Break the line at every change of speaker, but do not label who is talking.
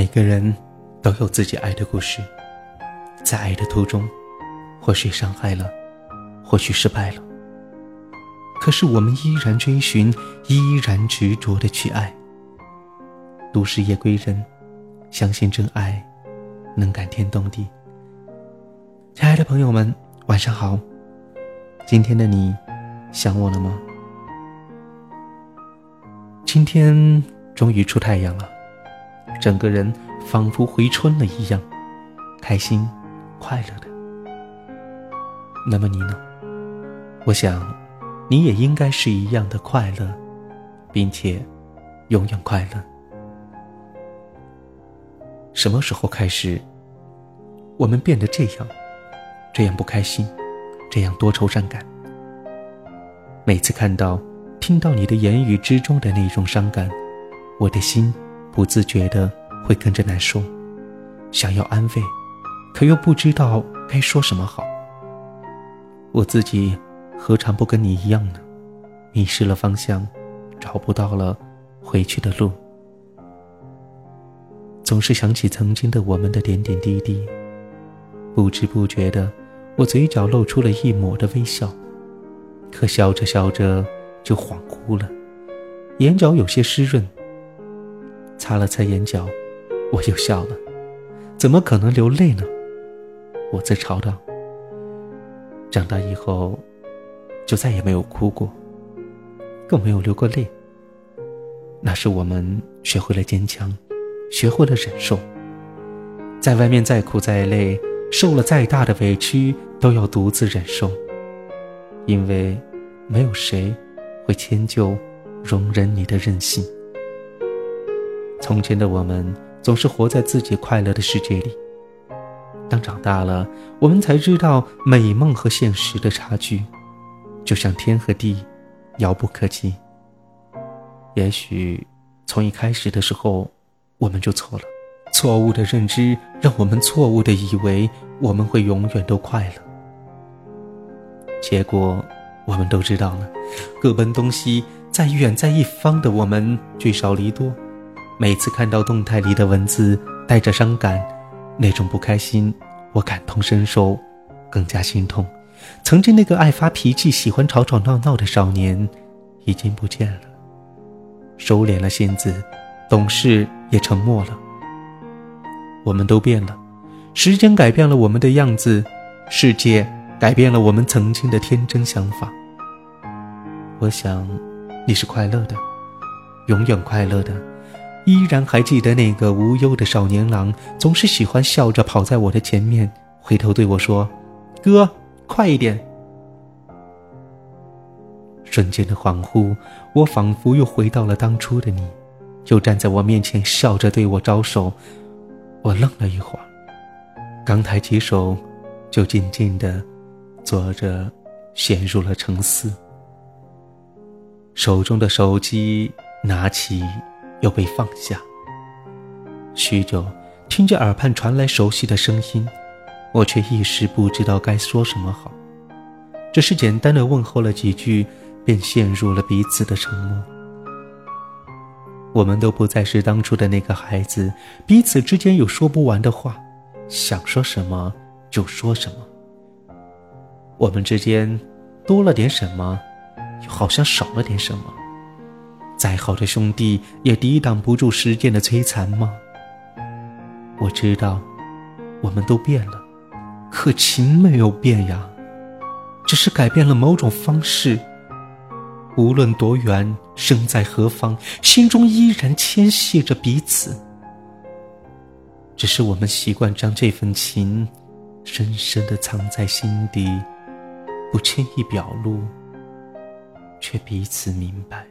每个人都有自己爱的故事，在爱的途中，或许伤害了，或许失败了。可是我们依然追寻，依然执着的去爱。都市夜归人，相信真爱能感天动地。亲爱的朋友们，晚上好。今天的你，想我了吗？今天终于出太阳了，整个人仿佛回春了一样，开心、快乐的。那么你呢？我想，你也应该是一样的快乐，并且永远快乐。什么时候开始，我们变得这样，这样不开心，这样多愁善感？每次看到。听到你的言语之中的那种伤感，我的心不自觉的会跟着难受，想要安慰，可又不知道该说什么好。我自己何尝不跟你一样呢？迷失了方向，找不到了回去的路，总是想起曾经的我们的点点滴滴，不知不觉的，我嘴角露出了一抹的微笑，可笑着笑着。就恍惚了，眼角有些湿润。擦了擦眼角，我又笑了。怎么可能流泪呢？我自嘲道。长大以后，就再也没有哭过，更没有流过泪。那是我们学会了坚强，学会了忍受。在外面再苦再累，受了再大的委屈，都要独自忍受，因为没有谁。会迁就、容忍你的任性。从前的我们总是活在自己快乐的世界里。当长大了，我们才知道美梦和现实的差距，就像天和地，遥不可及。也许从一开始的时候，我们就错了。错误的认知让我们错误的以为我们会永远都快乐。结果。我们都知道了，各奔东西，在远在一方的我们聚少离多。每次看到动态里的文字，带着伤感，那种不开心，我感同身受，更加心痛。曾经那个爱发脾气、喜欢吵吵闹闹的少年，已经不见了，收敛了性子，懂事也沉默了。我们都变了，时间改变了我们的样子，世界改变了我们曾经的天真想法。我想，你是快乐的，永远快乐的。依然还记得那个无忧的少年郎，总是喜欢笑着跑在我的前面，回头对我说：“哥，快一点。”瞬间的恍惚，我仿佛又回到了当初的你，就站在我面前笑着对我招手。我愣了一会儿，刚抬起手，就静静的坐着，陷入了沉思。手中的手机拿起，又被放下。许久，听着耳畔传来熟悉的声音，我却一时不知道该说什么好，只是简单的问候了几句，便陷入了彼此的沉默。我们都不再是当初的那个孩子，彼此之间有说不完的话，想说什么就说什么。我们之间多了点什么？又好像少了点什么。再好的兄弟也抵挡不住时间的摧残吗？我知道，我们都变了，可情没有变呀，只是改变了某种方式。无论多远，身在何方，心中依然牵系着彼此。只是我们习惯将这份情，深深的藏在心底，不轻易表露。却彼此明白。